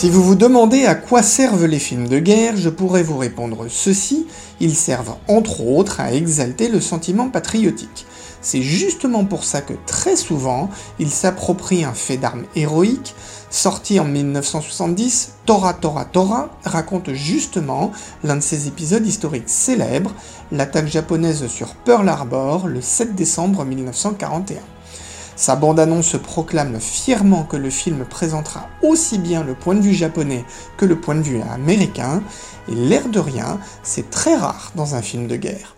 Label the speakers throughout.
Speaker 1: Si vous vous demandez à quoi servent les films de guerre, je pourrais vous répondre ceci, ils servent entre autres à exalter le sentiment patriotique. C'est justement pour ça que très souvent, ils s'approprient un fait d'armes héroïque. Sorti en 1970, Tora Tora Tora raconte justement l'un de ces épisodes historiques célèbres, l'attaque japonaise sur Pearl Harbor le 7 décembre 1941. Sa bande-annonce proclame fièrement que le film présentera aussi bien le point de vue japonais que le point de vue américain, et l'air de rien, c'est très rare dans un film de guerre.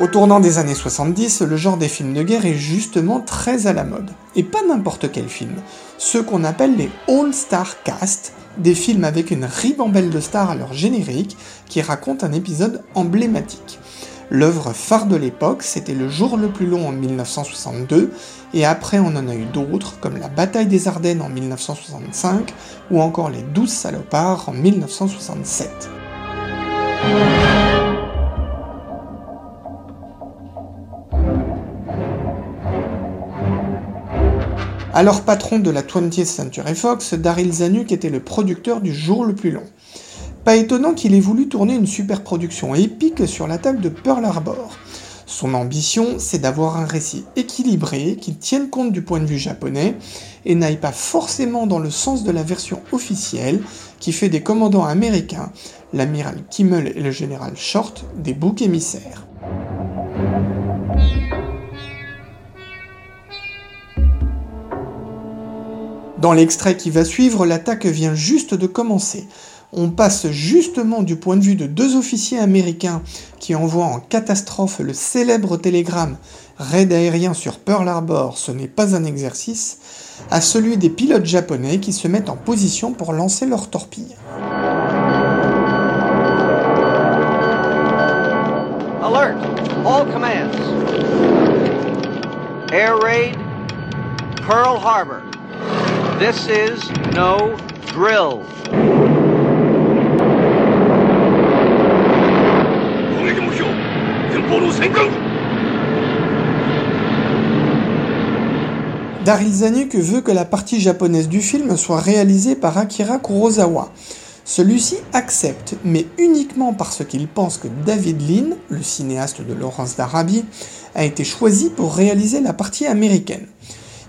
Speaker 1: Au tournant des années 70, le genre des films de guerre est justement très à la mode. Et pas n'importe quel film. Ceux qu'on appelle les All-Star Cast, des films avec une ribambelle de stars à leur générique qui racontent un épisode emblématique. L'œuvre phare de l'époque, c'était Le jour le plus long en 1962, et après on en a eu d'autres, comme La bataille des Ardennes en 1965, ou encore Les Douze salopards en 1967. Alors patron de la 20th Century Fox, Daryl Zanuck était le producteur du jour le plus long. Pas étonnant qu'il ait voulu tourner une super production épique sur l'attaque de Pearl Harbor. Son ambition, c'est d'avoir un récit équilibré qui tienne compte du point de vue japonais et n'aille pas forcément dans le sens de la version officielle qui fait des commandants américains, l'amiral Kimmel et le général Short, des boucs émissaires. Dans l'extrait qui va suivre, l'attaque vient juste de commencer. On passe justement du point de vue de deux officiers américains qui envoient en catastrophe le célèbre télégramme Raid aérien sur Pearl Harbor, ce n'est pas un exercice, à celui des pilotes japonais qui se mettent en position pour lancer leurs torpilles.
Speaker 2: Alert! All commands. Air raid, Pearl Harbor. This is no drill.
Speaker 1: Daryl Zanuck veut que la partie japonaise du film soit réalisée par Akira Kurosawa. Celui-ci accepte, mais uniquement parce qu'il pense que David Lean, le cinéaste de Laurence d'Arabie, a été choisi pour réaliser la partie américaine.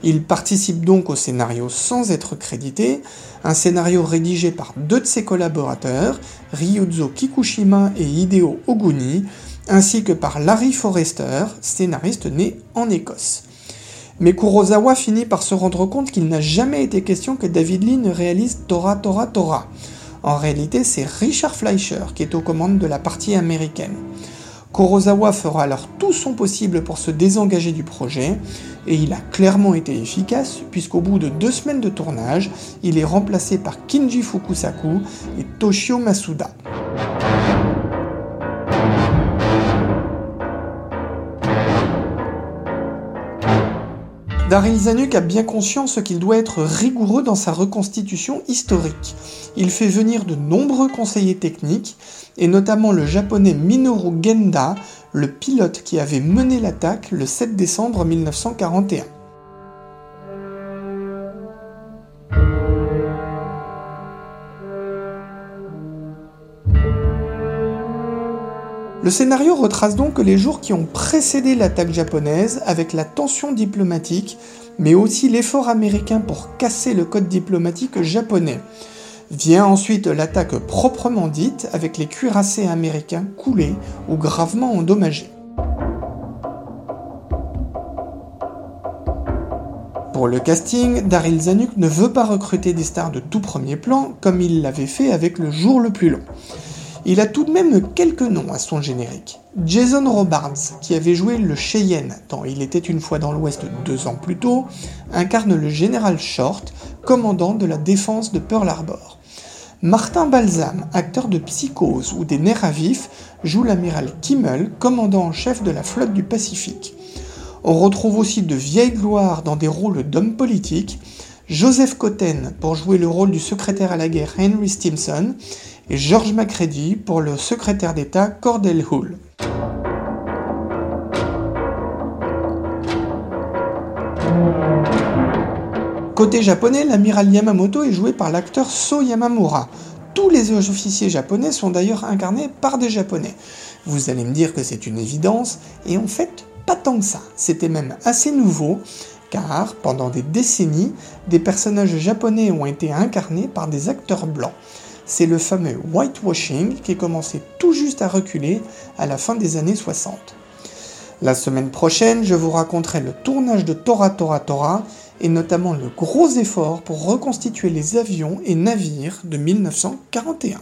Speaker 1: Il participe donc au scénario sans être crédité, un scénario rédigé par deux de ses collaborateurs, Ryuzo Kikushima et Hideo Oguni, ainsi que par Larry Forrester, scénariste né en Écosse. Mais Kurosawa finit par se rendre compte qu'il n'a jamais été question que David Lean réalise Tora Tora Tora. En réalité, c'est Richard Fleischer qui est aux commandes de la partie américaine. Kurosawa fera alors tout son possible pour se désengager du projet, et il a clairement été efficace, puisqu'au bout de deux semaines de tournage, il est remplacé par Kinji Fukusaku et Toshio Masuda. Daryl Zanuck a bien conscience qu'il doit être rigoureux dans sa reconstitution historique. Il fait venir de nombreux conseillers techniques, et notamment le japonais Minoru Genda, le pilote qui avait mené l'attaque le 7 décembre 1941. Le scénario retrace donc les jours qui ont précédé l'attaque japonaise avec la tension diplomatique, mais aussi l'effort américain pour casser le code diplomatique japonais. Vient ensuite l'attaque proprement dite avec les cuirassés américains coulés ou gravement endommagés. Pour le casting, Daryl Zanuck ne veut pas recruter des stars de tout premier plan comme il l'avait fait avec Le Jour le plus long. Il a tout de même quelques noms à son générique. Jason Robards, qui avait joué le Cheyenne dans Il était une fois dans l'Ouest deux ans plus tôt, incarne le général Short, commandant de la défense de Pearl Harbor. Martin Balsam, acteur de Psychose ou des Nerfs à vif, joue l'amiral Kimmel, commandant en chef de la flotte du Pacifique. On retrouve aussi de vieilles gloires dans des rôles d'hommes politiques, Joseph Cotten pour jouer le rôle du secrétaire à la guerre Henry Stimson, et George Macready pour le secrétaire d'État Cordell Hull. Côté japonais, l'amiral Yamamoto est joué par l'acteur So Yamamura. Tous les officiers japonais sont d'ailleurs incarnés par des japonais. Vous allez me dire que c'est une évidence, et en fait, pas tant que ça. C'était même assez nouveau, car pendant des décennies, des personnages japonais ont été incarnés par des acteurs blancs. C'est le fameux whitewashing qui commençait tout juste à reculer à la fin des années 60. La semaine prochaine, je vous raconterai le tournage de Tora Tora Tora et notamment le gros effort pour reconstituer les avions et navires de 1941.